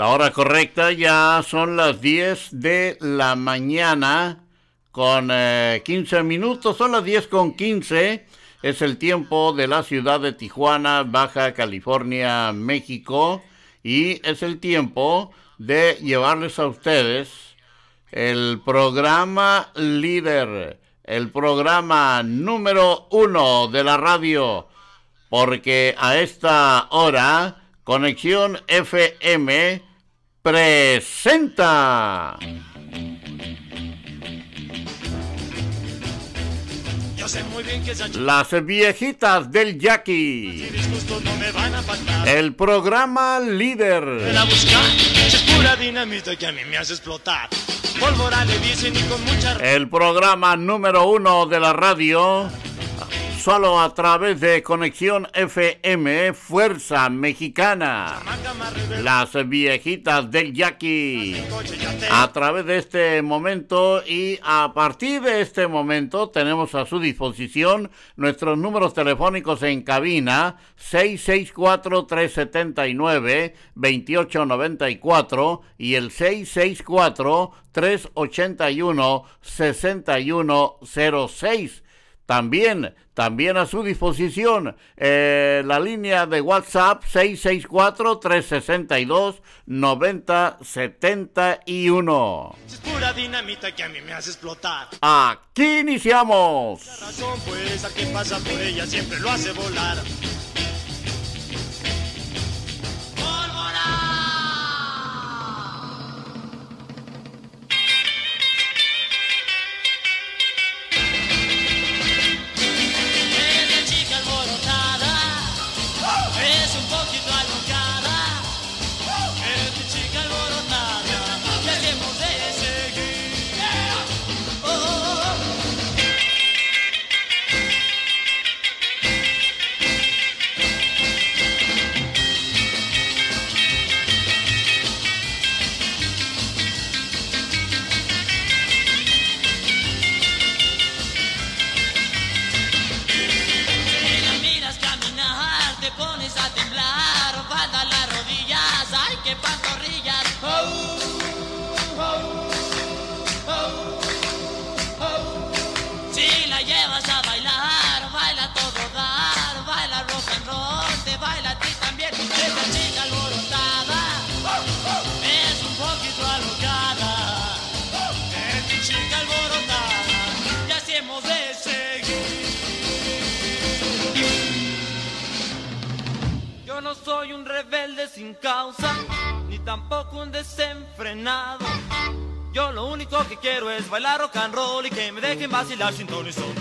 La hora correcta ya son las 10 de la mañana con 15 eh, minutos, son las 10 con 15. Es el tiempo de la ciudad de Tijuana, Baja California, México. Y es el tiempo de llevarles a ustedes el programa líder, el programa número uno de la radio. Porque a esta hora Conexión FM presenta. Las viejitas del Jackie. El programa líder. El programa número uno de la radio solo a través de Conexión FM Fuerza Mexicana. Las viejitas del Yaqui. A través de este momento y a partir de este momento tenemos a su disposición nuestros números telefónicos en cabina 664-379-2894 y el 664 381 6106 también, también a su disposición eh, la línea de WhatsApp 664-362-9071. Es pura dinamita que a mí me hace explotar. Aquí iniciamos. La razón pues pasa por ella siempre lo hace volar. Soy un rebelde sin causa, ni tampoco un desenfrenado. Yo lo único que quiero es bailar rock and roll y que me dejen vacilar sin ton y son.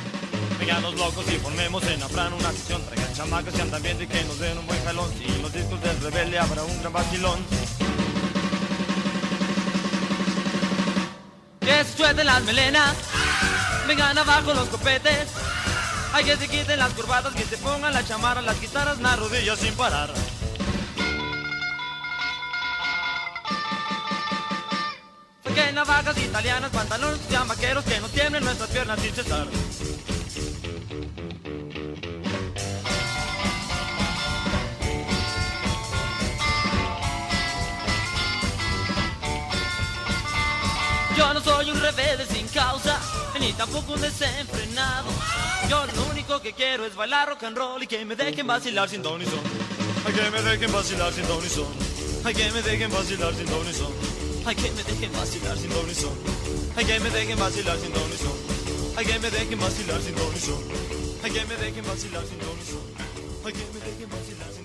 Vengan los locos y formemos en Afran una sesión. Traigan chamacas que andan viendo y que nos den un buen jalón. Y los discos del rebelde habrá un gran vacilón. Que se suelten las melenas, vengan abajo los copetes. Hay que se quiten las curvatas, que se pongan la chamarra, las guitarras, las rodillas sin parar. Que navajas italianas, pantalones y vaqueros, que nos tiemblen nuestras piernas sin cesar. Yo no soy un rebelde sin causa, ni tampoco un desenfrenado. Yo lo único que quiero es bailar rock and roll y que me dejen vacilar sin don y son. Ay, que me dejen vacilar sin don y son. Ay, que me dejen vacilar sin don y son. Han gav mig dækken var sin lørd sin lonely soul Han gav mig dækken var sin lørd sin lonely soul Han gav mig dækken var sin lørd sin lonely soul Han gav mig dækken var sin lørd sin lonely soul Han gav mig dækken var sin lørd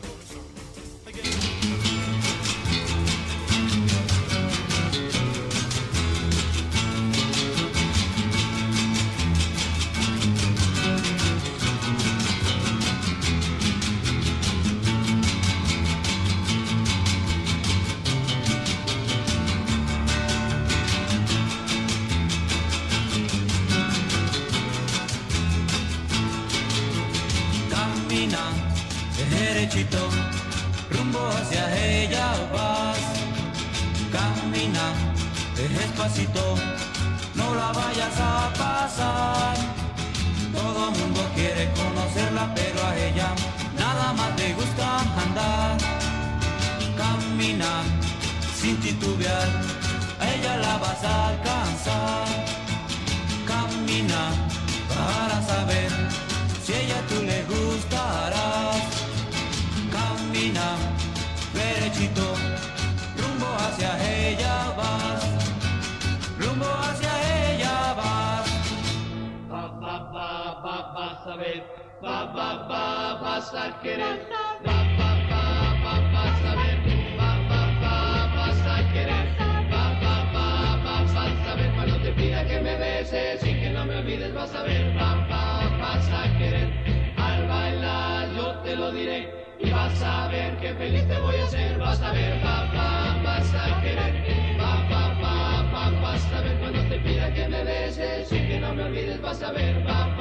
a ver. Va, va, va, vas a querer. Va, va, va, va, vas a ver. Va, va, va, vas a querer. Va, va, va, va, vas a ver. Cuando te pida que me beses y que no me olvides, vas a ver. Va, va, vas a querer. Al bailar yo te lo diré. Y vas a ver que feliz te voy a hacer. Vas a ver, va, va, vas a querer. Va, va, va, va, vas a ver. Cuando te pida que me beses y que no me olvides, vas a ver. Va,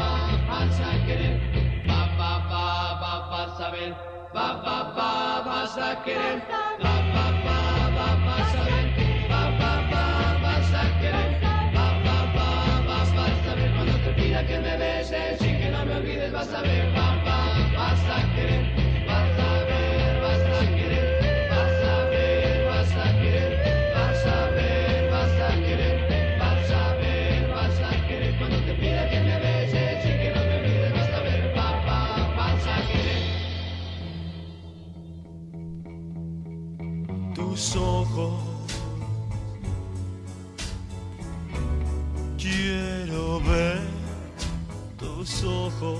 a ver. Va, va, va, vas a querer. Tus ojos. Quiero ver tus ojos.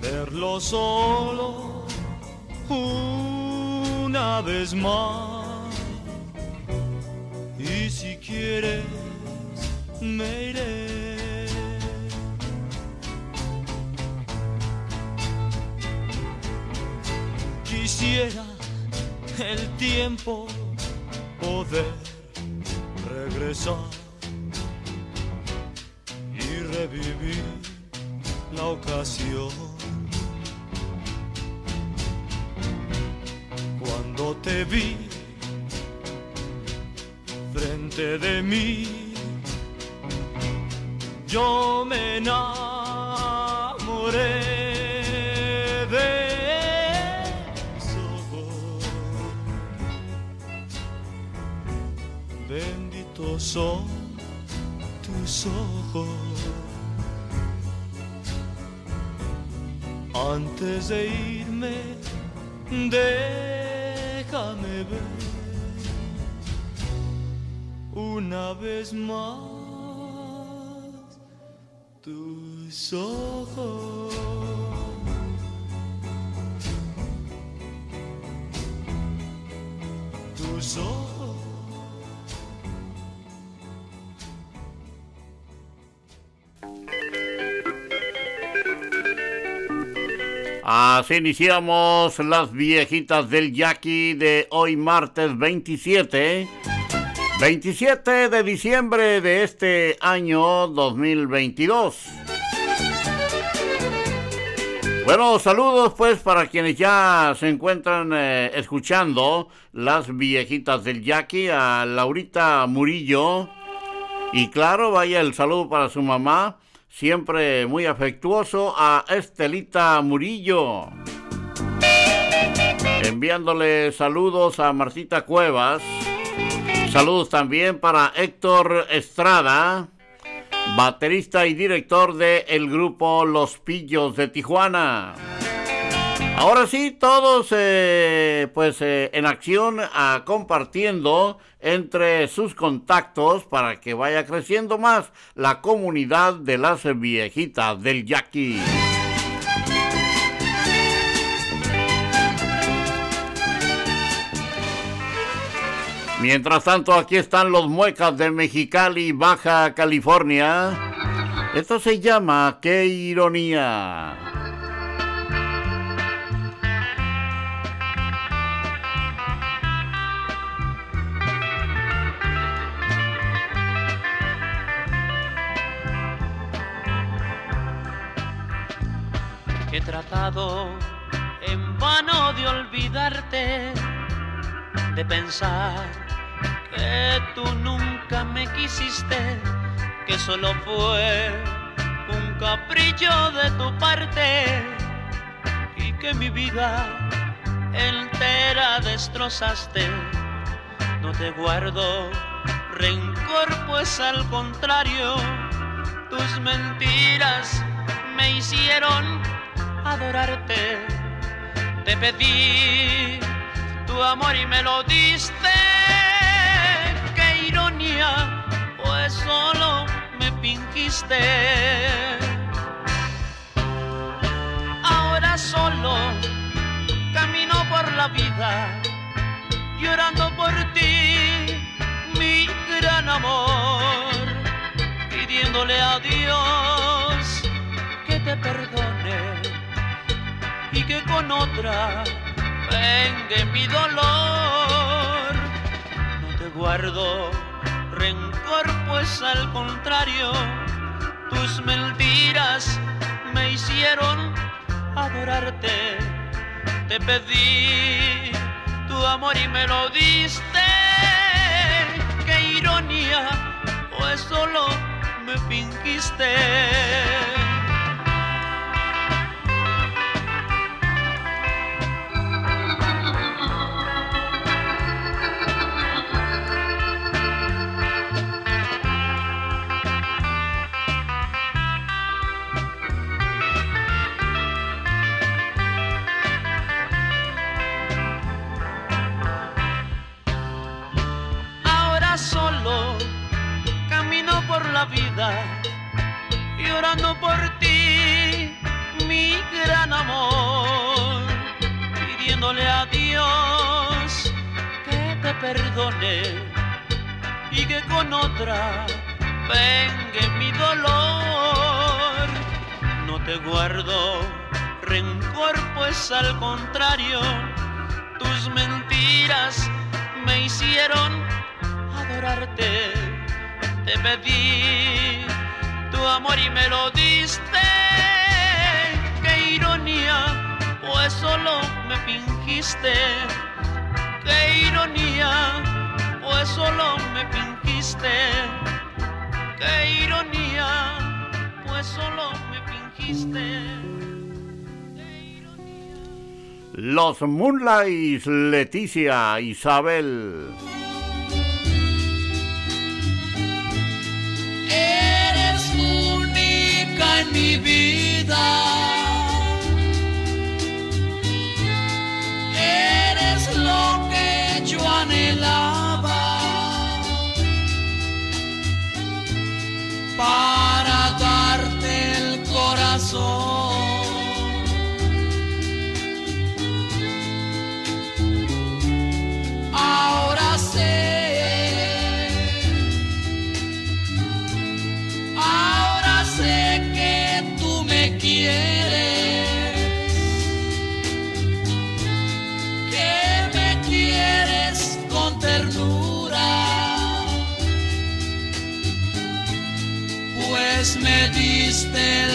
Verlo solo una vez más. Y si quieres, me iré. Quisiera el tiempo poder regresar y revivir la ocasión. Cuando te vi frente de mí, yo me enamoré son tus ojos. Antes de irme, déjame ver una vez más tus ojos. Tus ojos. Así iniciamos las viejitas del Jackie de hoy martes 27. 27 de diciembre de este año 2022. Bueno, saludos pues para quienes ya se encuentran eh, escuchando las viejitas del Jackie, a Laurita Murillo. Y claro, vaya el saludo para su mamá, siempre muy afectuoso, a Estelita Murillo. Enviándole saludos a Martita Cuevas. Saludos también para Héctor Estrada, baterista y director del el grupo Los Pillos de Tijuana. Ahora sí, todos eh, pues eh, en acción ah, compartiendo entre sus contactos para que vaya creciendo más la comunidad de las viejitas del Yaqui. Mientras tanto, aquí están los muecas de Mexicali, Baja California. Esto se llama ¡Qué ironía! He tratado en vano de olvidarte, de pensar que tú nunca me quisiste, que solo fue un capricho de tu parte y que mi vida entera destrozaste. No te guardo rencor, pues al contrario, tus mentiras me hicieron adorarte. Te pedí tu amor y me lo diste. Qué ironía, pues solo me fingiste. Ahora solo camino por la vida llorando por ti, mi gran amor, pidiéndole a Dios que con otra vengue mi dolor. No te guardo rencor, pues al contrario, tus mentiras me hicieron adorarte. Te pedí tu amor y me lo diste. Qué ironía, pues solo me fingiste. Vida llorando por ti, mi gran amor, pidiéndole a Dios que te perdone y que con otra vengue mi dolor. No te guardo rencor, pues al contrario, tus mentiras me hicieron adorarte. Te pedí tu amor y me lo diste. Qué ironía, pues solo me fingiste. Qué ironía, pues solo me fingiste. Qué ironía, pues solo me fingiste. Los Moonlights, Leticia, Isabel. Mi vida. Eres lo que yo anhelaba para darte el corazón. Diste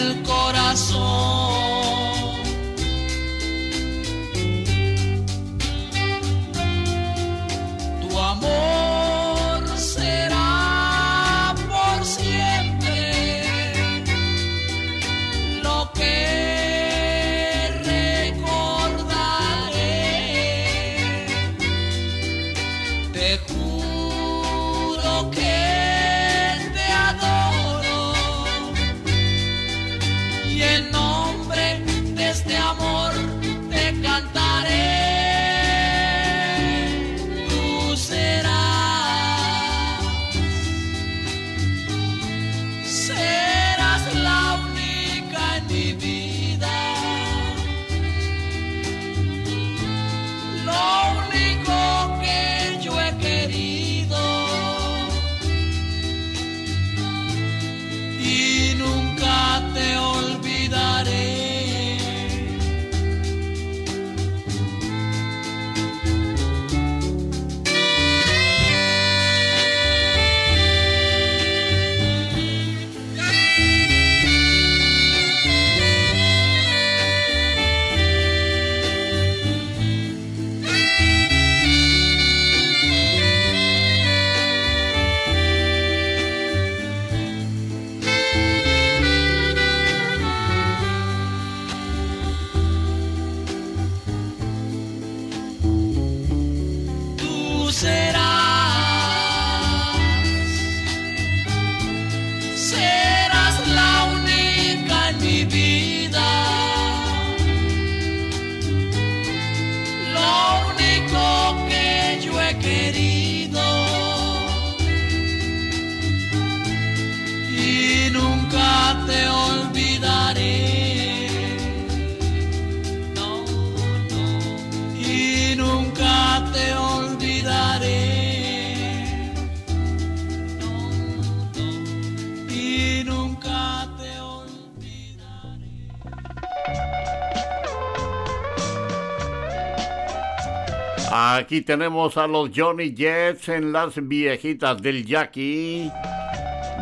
Aquí tenemos a los Johnny Jets en las viejitas del Jackie.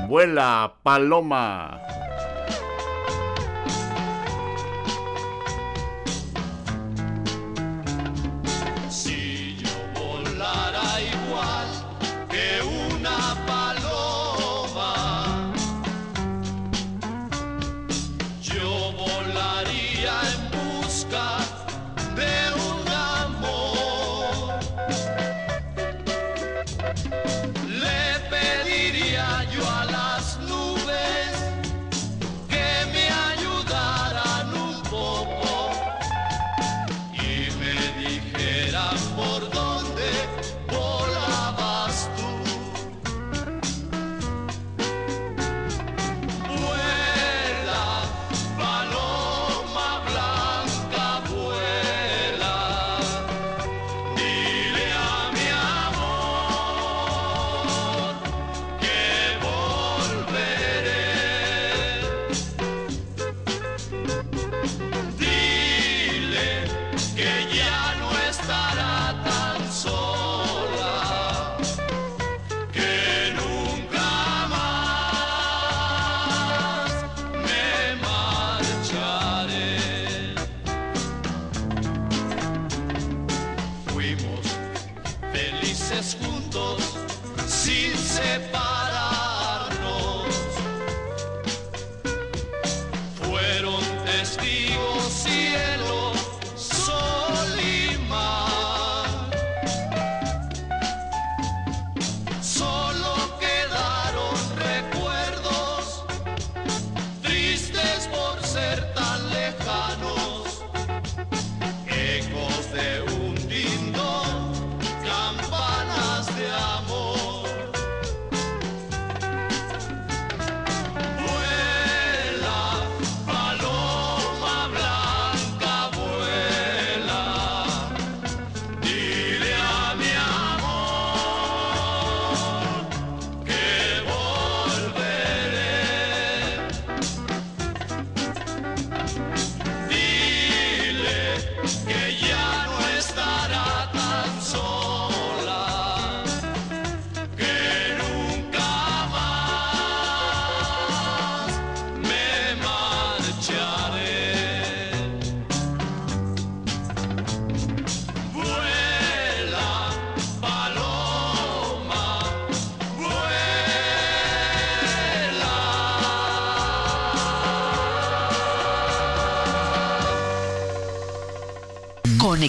Vuela Paloma.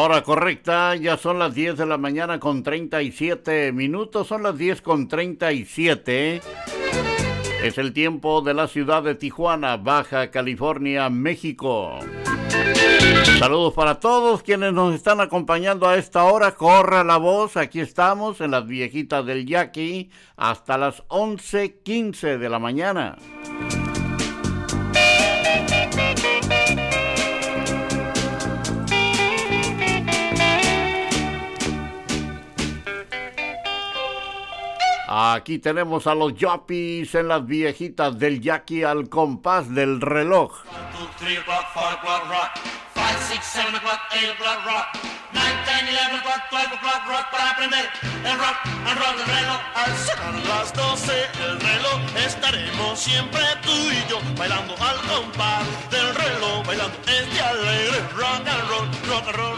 Hora correcta ya son las 10 de la mañana con 37 minutos, son las 10 con 37. Es el tiempo de la ciudad de Tijuana, Baja California, México. Saludos para todos quienes nos están acompañando a esta hora. Corra la voz, aquí estamos en las viejitas del Yaqui hasta las 11.15 de la mañana. Aquí tenemos a los Yuppies en las viejitas del Yaqui al compás del reloj. las doce, el reloj, estaremos siempre tú y yo bailando al compás del reloj, bailando este alegre rock and roll, rock and roll,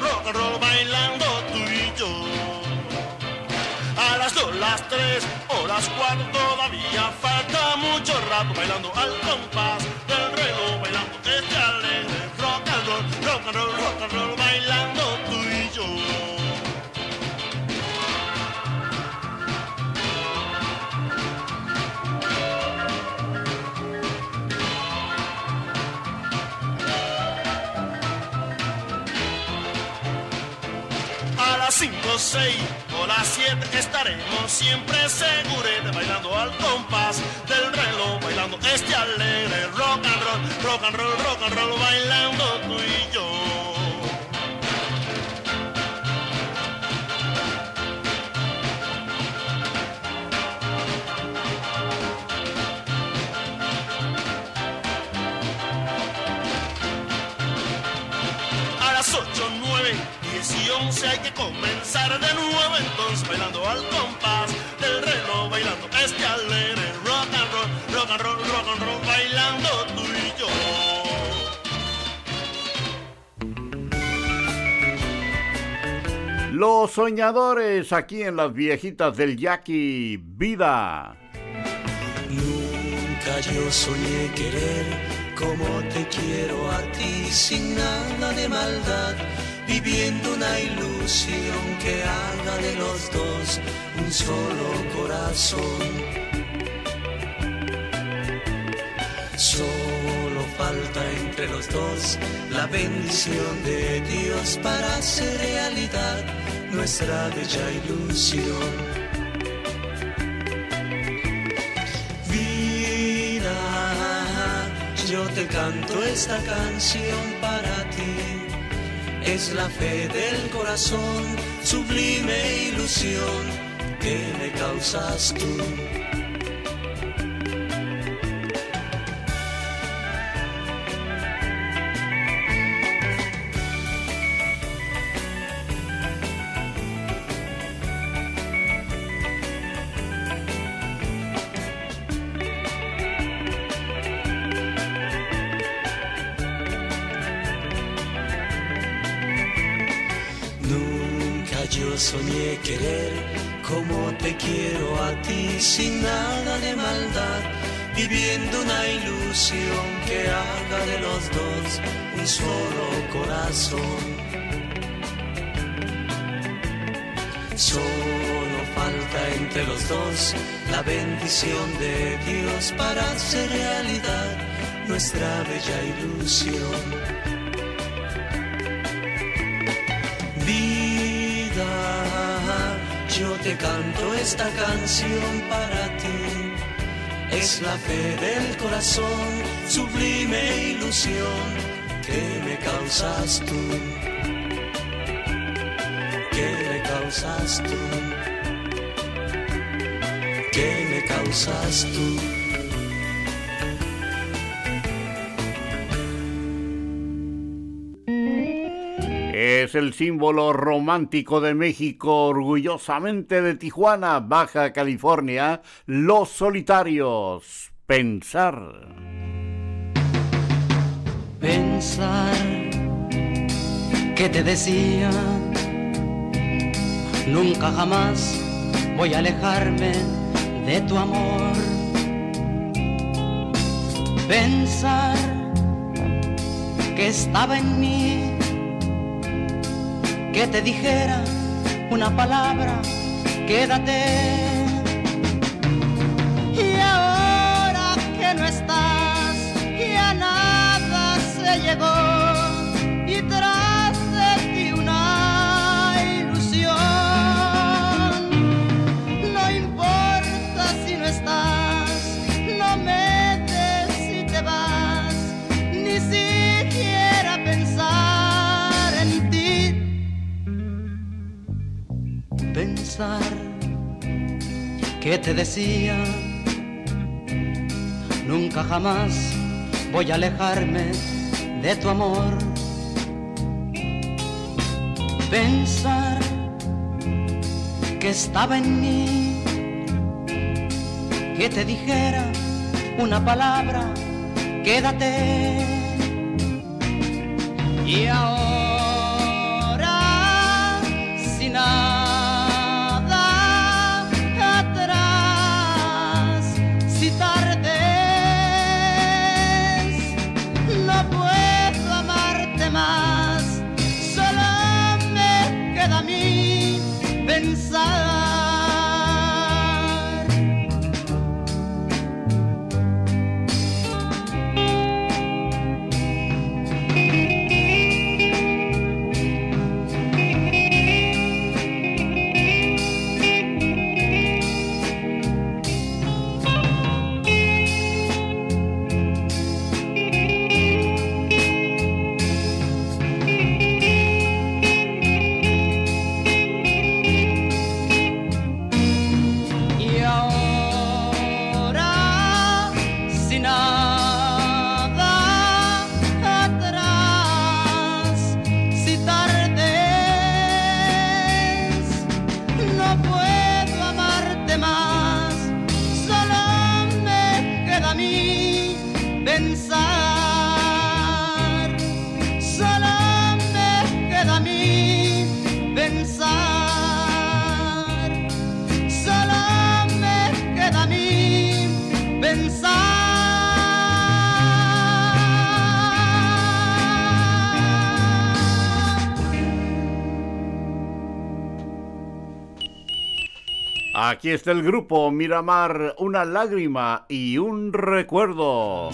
5, 6 o las 7 estaremos siempre seguros bailando al compás del reloj, bailando este alegre rock and roll, rock and roll, rock and roll, bailando tú y yo. 10 y 11 hay que comenzar de nuevo entonces bailando al compás del reloj, bailando este alegre rock and roll, rock and roll, rock and roll, bailando tú y yo. Los soñadores aquí en las viejitas del Yaqui. Vida. Nunca yo soñé querer como te quiero a ti, sin nada de maldad, viviendo una ilusión que haga de los dos un solo corazón. Solo falta entre los dos la bendición de Dios para hacer realidad nuestra bella ilusión. Vida, yo te canto esta canción para ti. Es la fe del corazón, sublime ilusión que me causas tú. Los dos un solo corazón. Solo falta entre los dos la bendición de Dios para hacer realidad nuestra bella ilusión. Vida, yo te canto esta canción para ti. Es la fe del corazón, sublime ilusión que me causas tú. Me causas tú. Que me causas tú. Es el símbolo romántico de México, orgullosamente de Tijuana, Baja California, Los Solitarios. Pensar. Pensar que te decía, nunca jamás voy a alejarme de tu amor. Pensar que estaba en mí que te dijera una palabra, quédate. Y tras de ti una ilusión. No importa si no estás, no me des si te vas, ni siquiera pensar en ti pensar que te decía, nunca jamás voy a alejarme de tu amor. Pensar que estaba en mí, que te dijera una palabra, quédate. Y ahora, Aquí está el grupo Miramar, una lágrima y un recuerdo.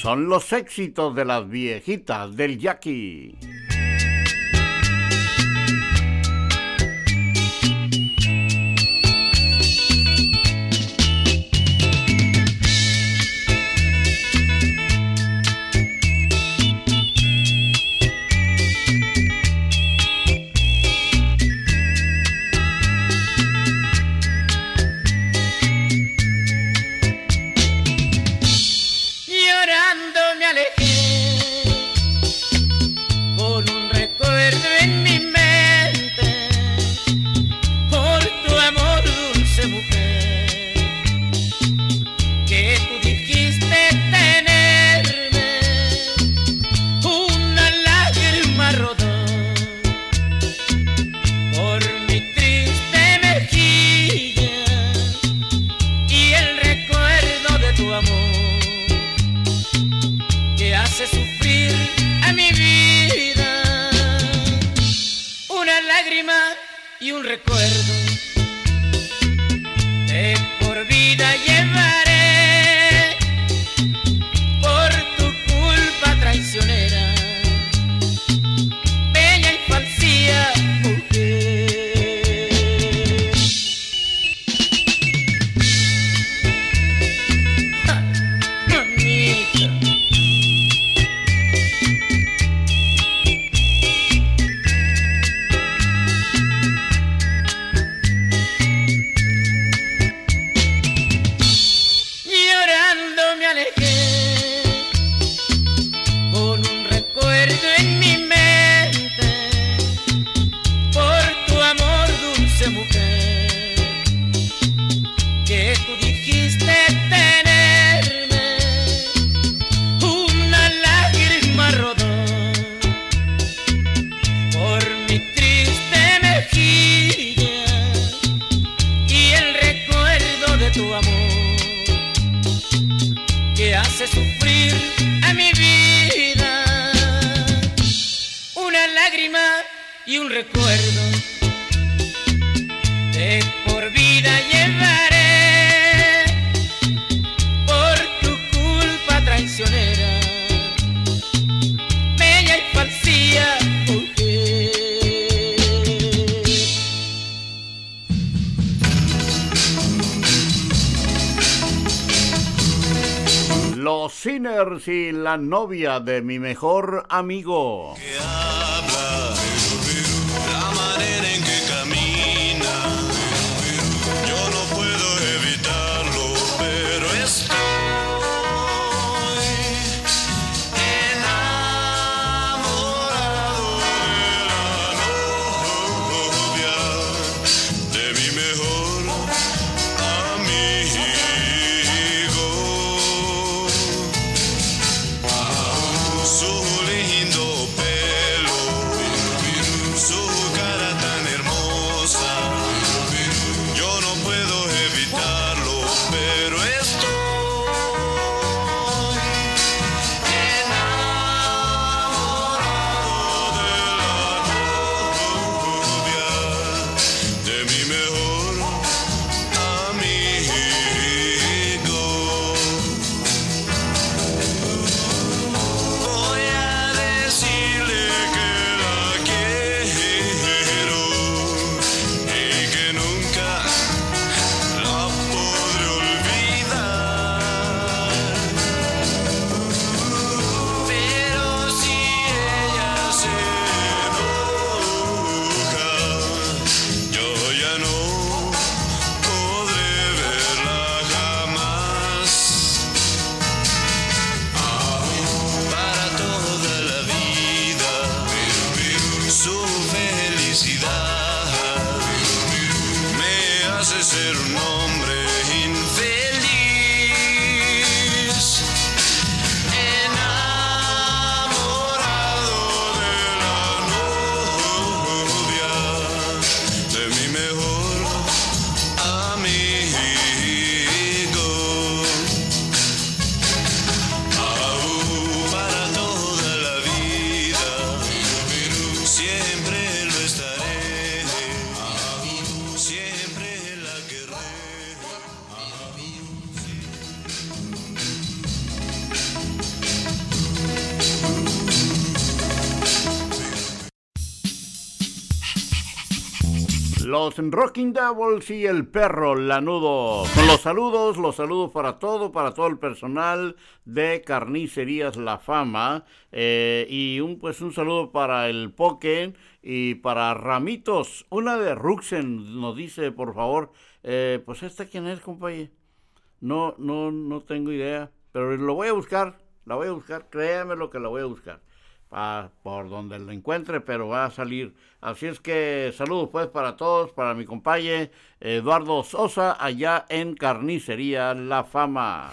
Son los éxitos de las viejitas del Jackie. Novia de mi mejor amigo. Los Rocking Devils y el perro lanudo. Con los saludos, los saludos para todo, para todo el personal de Carnicerías La Fama. eh, y un pues un saludo para el Poke y para Ramitos. Una de Ruxen nos dice, por favor. eh, pues esta quién es, compañero. No, no, no tengo idea. Pero lo voy a buscar. La voy a buscar. Créame lo que la voy a buscar. Pa- por donde lo encuentre, pero va a salir. Así es que saludos pues para todos, para mi compañero Eduardo Sosa, allá en Carnicería La Fama.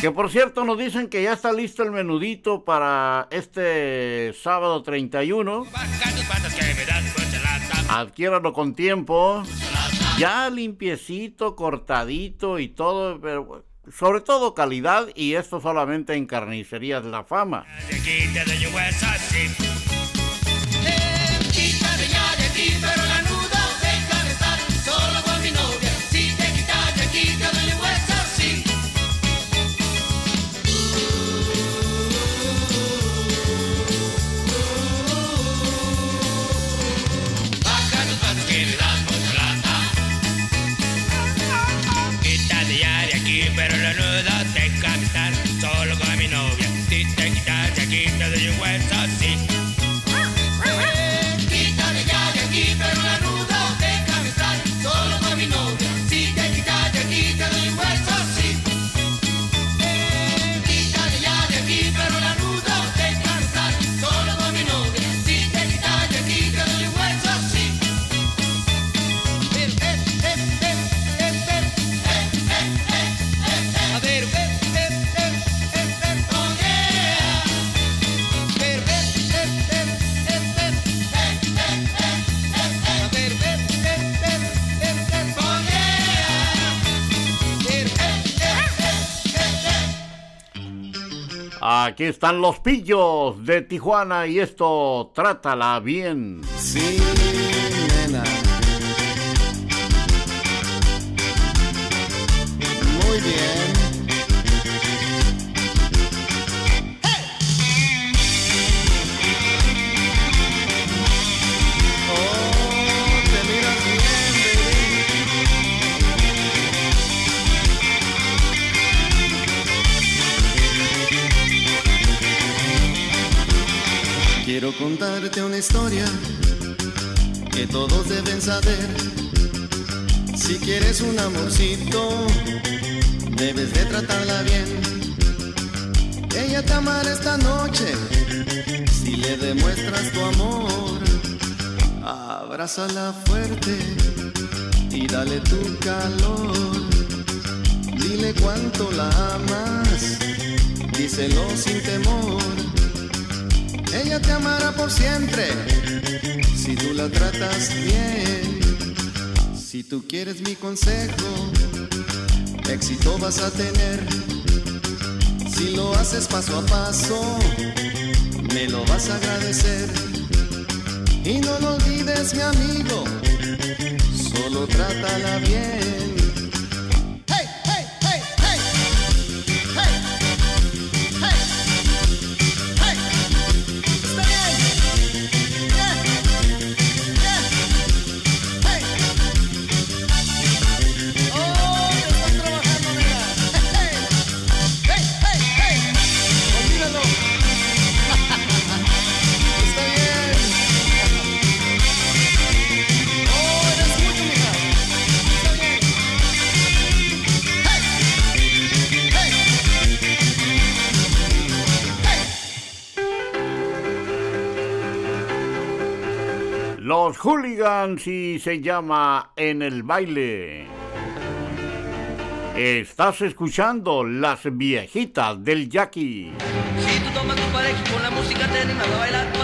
Que por cierto nos dicen que ya está listo el menudito para este sábado 31. Adquiéralo con tiempo. Ya limpiecito, cortadito y todo, pero sobre todo calidad y esto solamente en Carnicerías La Fama. Aquí están los pillos de Tijuana y esto trátala bien. Historia que todos deben saber. Si quieres un amorcito, debes de tratarla bien. Ella te amará esta noche si le demuestras tu amor. Abrázala fuerte y dale tu calor. Dile cuánto la amas, díselo sin temor. Ella te amará por siempre si tú la tratas bien. Si tú quieres mi consejo, éxito vas a tener. Si lo haces paso a paso, me lo vas a agradecer. Y no lo olvides, mi amigo, solo trátala bien. Hooligans y se llama En el baile. Estás escuchando las viejitas del Jackie. Si tú tomas tu pareja con la música te anima a bailar,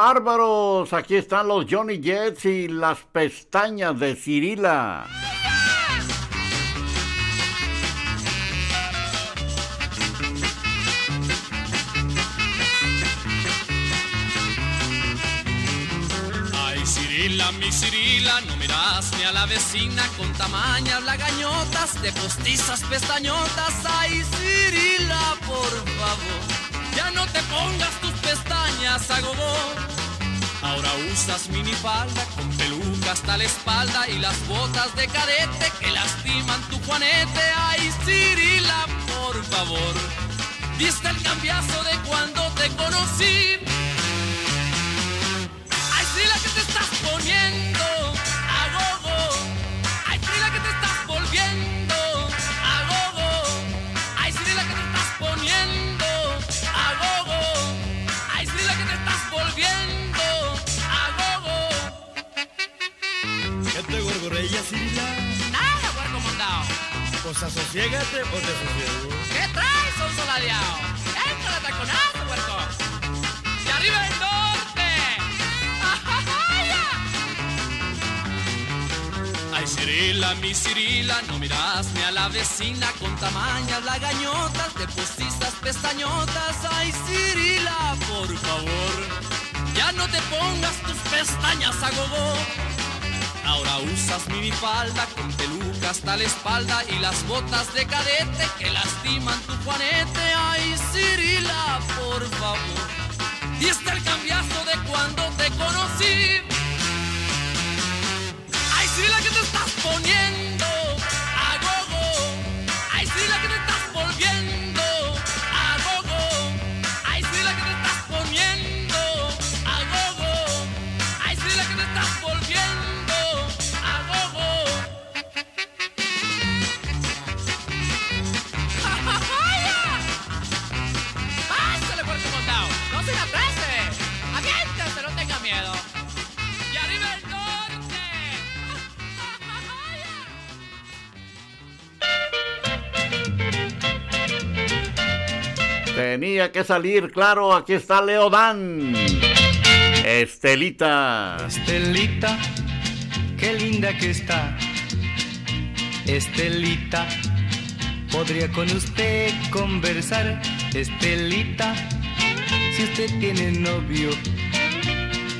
bárbaros! Aquí están los Johnny Jets y las pestañas de Cirila. Ay, Cirila, mi Cirila, no miras ni a la vecina con tamañas lagañotas, de postizas pestañotas. Ay, Cirila, por favor, ya no te pongas tus Ahora usas minifalda con peluca hasta la espalda y las botas de cadete que lastiman tu juanete. Ay, Cirila, por favor, viste el cambiazo de cuando te conocí. Asociégate o te asosiego. ¿Qué traes, son soladeado? Entra de taconazo, huerco. ¡Y arriba el norte! Ay, Cirila, mi Cirila, no miras ni a la vecina con tamañas lagañotas, de postizas pestañotas. Ay, Cirila, por favor, ya no te pongas tus pestañas a gogo. Ahora usas minifalda con peluca hasta la espalda y las botas de cadete que lastiman tu juanete. Ay, Cirila, por favor, y está el cambiazo de cuando te conocí. Ay, sí, la que te estás poniendo Tenía que salir, claro, aquí está Leodán. Estelita. Estelita, qué linda que está. Estelita, podría con usted conversar. Estelita, si usted tiene novio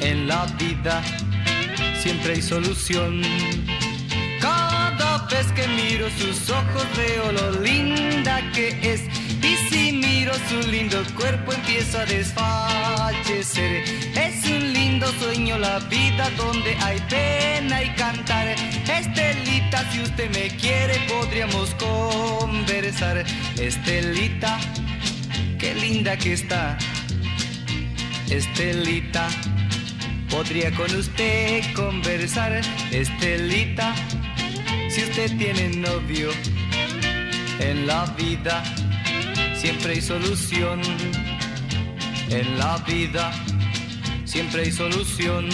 en la vida, siempre hay solución. Cada vez que miro sus ojos veo lo linda que es. Su lindo cuerpo empiezo a desfallecer. Es un lindo sueño la vida donde hay pena y cantar. Estelita, si usted me quiere podríamos conversar. Estelita, qué linda que está. Estelita, podría con usted conversar. Estelita, si usted tiene novio en la vida, siempre hay solución. En la vida, siempre hay solución.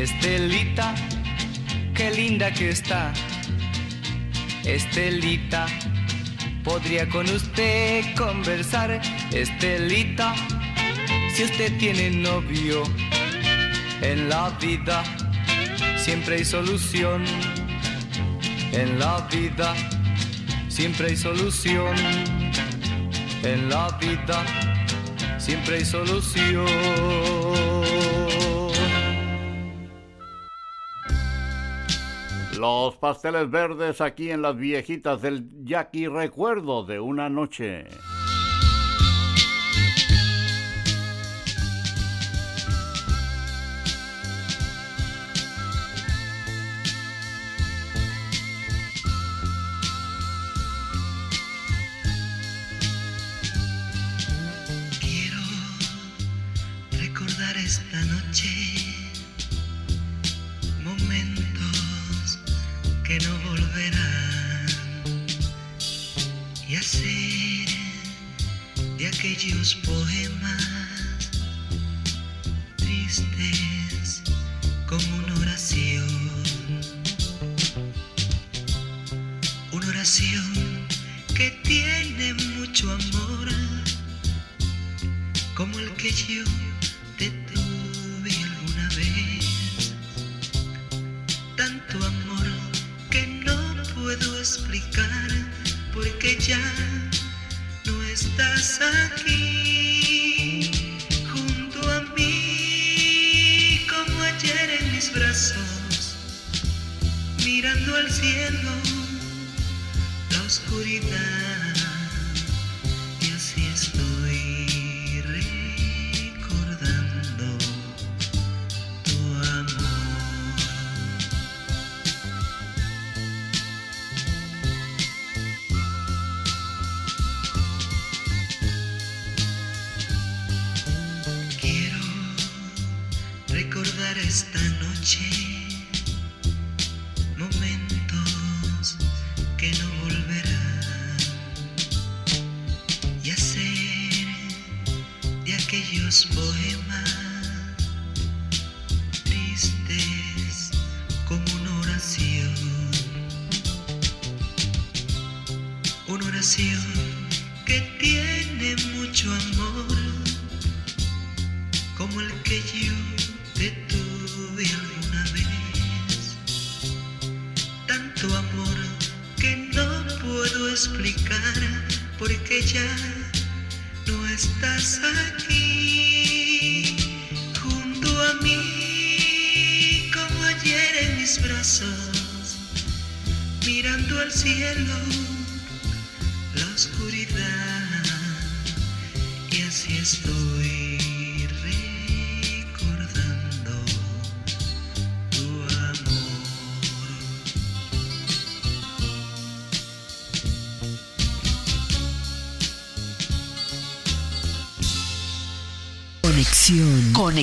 Estelita, qué linda que está. Estelita, podría con usted conversar. Estelita, si usted tiene novio en la vida, siempre hay solución. En la vida, siempre hay solución. En la vida, siempre hay solución. Los pasteles verdes aquí en las viejitas del Jackie Recuerdo de una noche. Recordar esta noche momentos que no volverán y hacer de aquellos poemas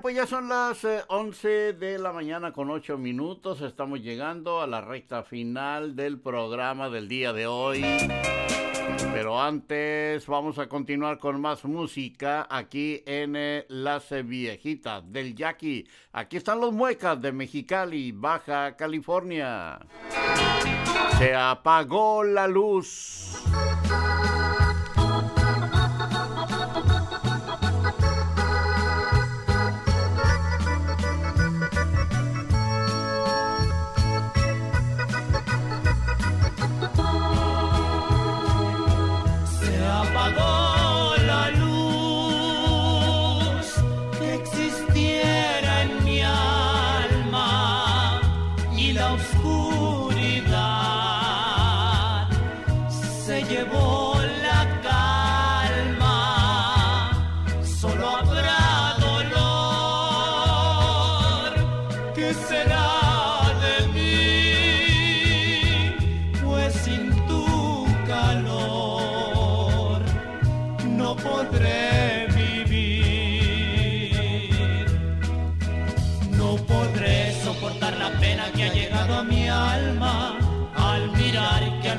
Pues ya son las eh, 11 de la mañana con 8 minutos. Estamos llegando a la recta final del programa del día de hoy. Pero antes vamos a continuar con más música aquí en eh, Las Viejitas del Jackie. Aquí están los muecas de Mexicali, Baja California. Se apagó la luz.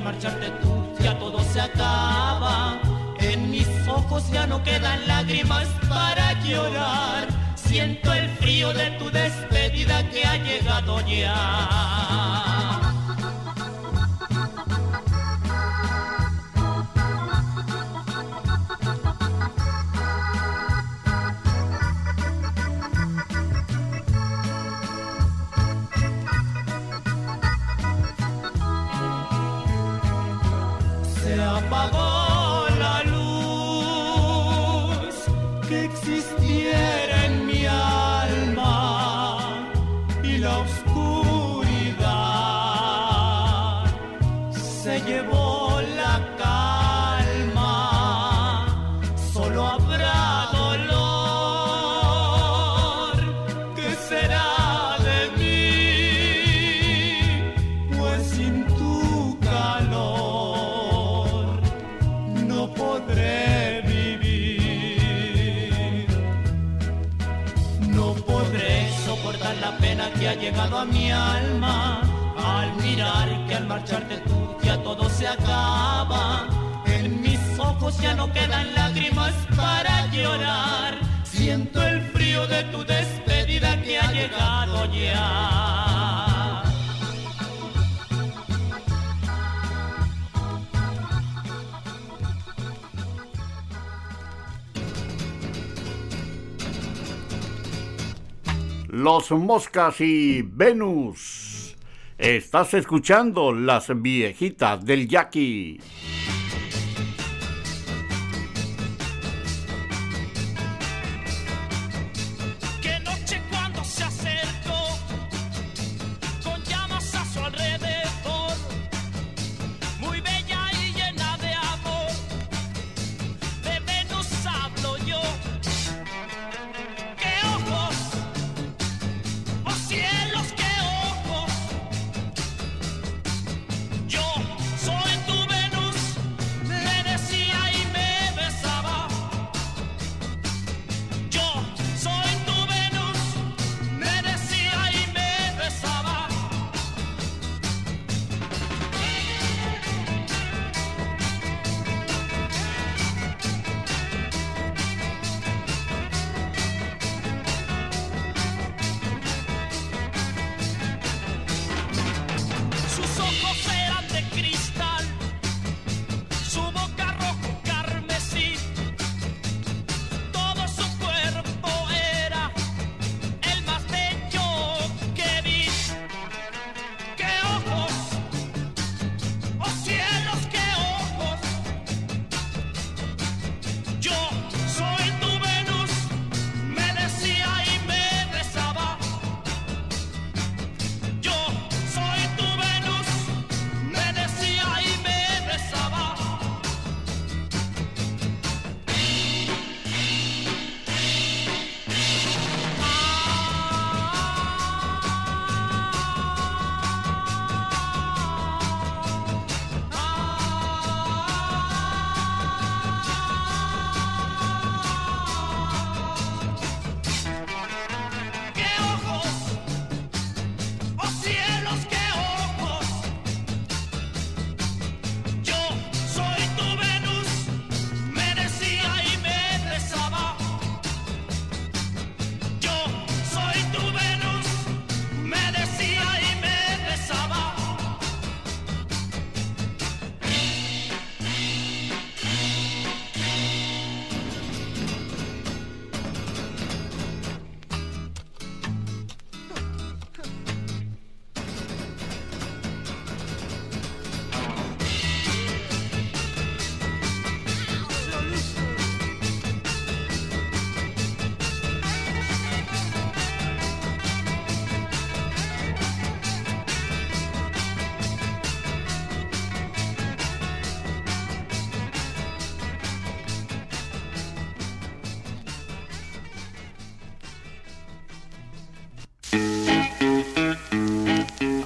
Marcharte tú ya todo se acaba. En mis ojos ya no quedan lágrimas para llorar. Siento el frío de tu despedida que ha llegado ya. Se a mi alma al mirar que al marcharte tú ya todo se acaba. En mis ojos ya no quedan lágrimas para llorar. Siento el frío de tu despedida que ha llegado ya. Los Moscas y Venus. Estás escuchando las viejitas del Jackie.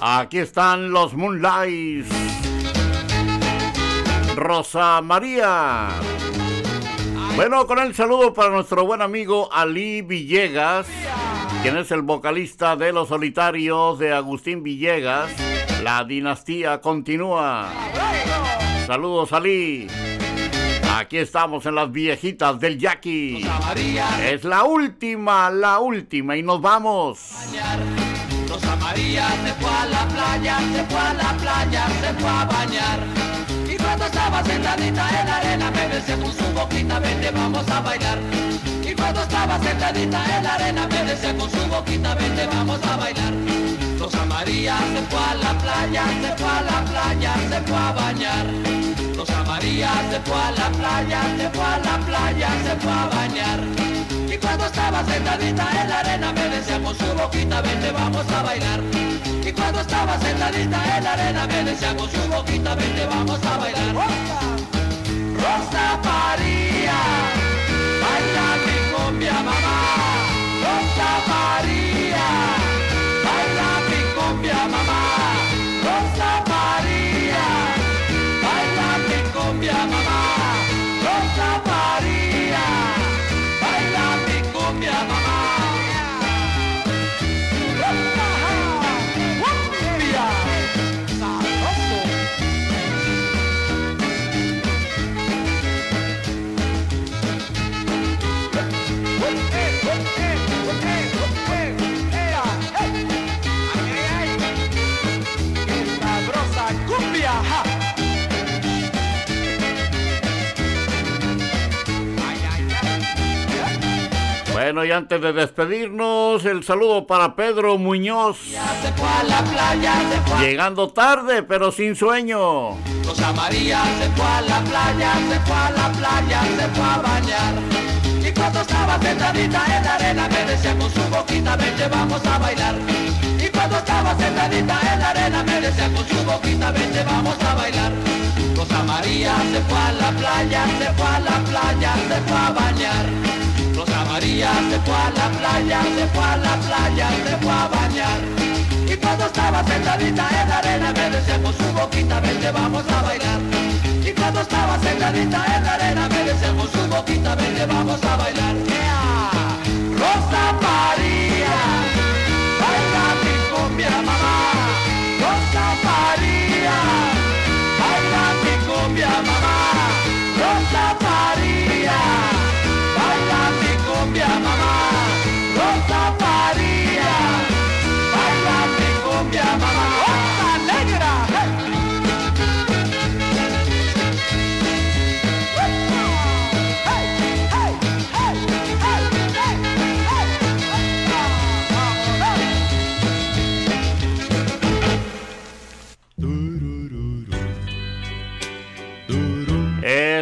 Aquí están los Moonlights. Rosa María. Bueno, con el saludo para nuestro buen amigo Ali Villegas, quien es el vocalista de Los Solitarios de Agustín Villegas. La dinastía continúa. Saludos, Ali. Aquí estamos en las viejitas del Jackie. Es la última, la última y nos vamos. Rosa María se fue a la playa, se fue a la playa, se fue a bañar. Y cuando estaba sentadita en la arena me decía con su boquita, vente vamos a bailar. Y cuando estaba sentadita en la arena me decía con su boquita, vente vamos a bailar. Rosa María se fue a la playa, se fue a la playa, se fue a bañar. Rosa María se fue a la playa, se fue a la playa, se fue a bañar. Y cuando estaba sentadita en la arena me decía con su boquita, vente vamos a bailar. Y cuando estaba sentadita en la arena me decía con su boquita, vente vamos a bailar. Rosa María, baila mi cumbia mamá. Rosa María, baila mi cumbia mamá. Y antes de despedirnos, el saludo para Pedro Muñoz. Llegando tarde, pero sin sueño. Rosa María se fue a la playa, se fue a la playa, se fue a bañar. Y cuando estaba sentadita en la arena me decía con su boquita, vente vamos a bailar. Y cuando estaba sentadita en la arena me decía con su boquita, vente vamos a bailar. Rosa María se fue a la playa, se fue a la playa, se fue a bañar. Rosa María se fue a la playa, se fue a la playa, se fue a bañar. Y cuando estaba sentadita en la arena me decía con su boquita, vente vamos a bailar. Y cuando estaba sentadita en la arena me decía con su boquita, vente vamos a bailar. Rosa María, baila mi cumbia mamá. Rosa María, baila mi cumbia mamá.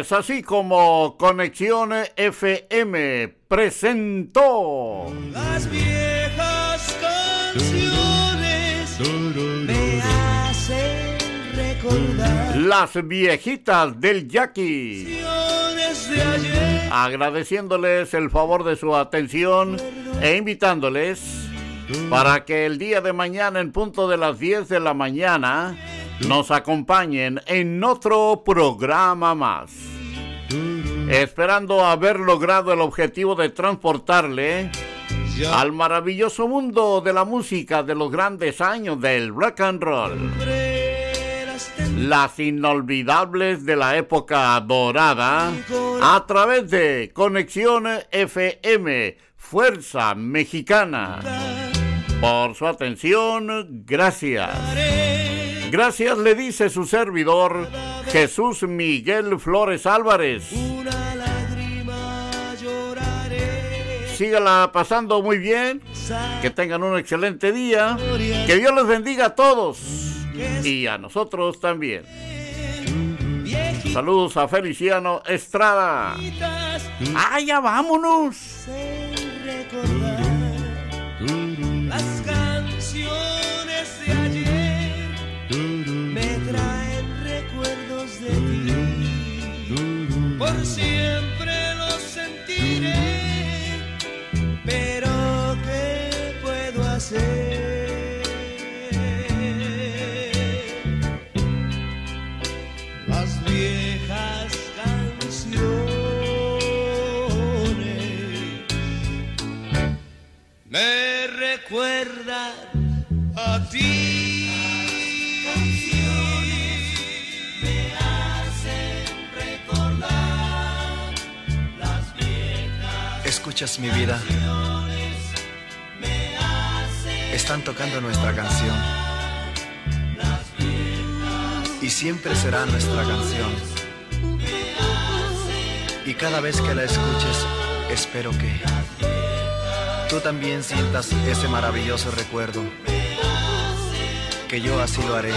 Es así como Conexión FM presentó Las viejas canciones me hacen recordar Las viejitas del Jackie. Agradeciéndoles el favor de su atención e invitándoles para que el día de mañana en punto de las 10 de la mañana nos acompañen en otro programa más. Esperando haber logrado el objetivo de transportarle al maravilloso mundo de la música de los grandes años del rock and roll. Las inolvidables de la época dorada a través de Conexión FM Fuerza Mexicana. Por su atención, gracias. Gracias le dice su servidor Jesús Miguel Flores Álvarez. Una lágrima lloraré. Sígala pasando muy bien. Que tengan un excelente día. Que Dios les bendiga a todos. Y a nosotros también. Saludos a Feliciano Estrada. ¡Ah, ya vámonos! las canciones por siempre lo sentiré, pero ¿qué puedo hacer? Las viejas canciones me recuerdan a ti. Escuchas mi vida, están tocando nuestra canción. Y siempre será nuestra canción. Y cada vez que la escuches, espero que tú también sientas ese maravilloso recuerdo. Que yo así lo haré.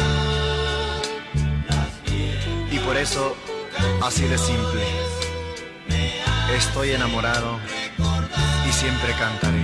Y por eso, así de simple, estoy enamorado siempre cantaré.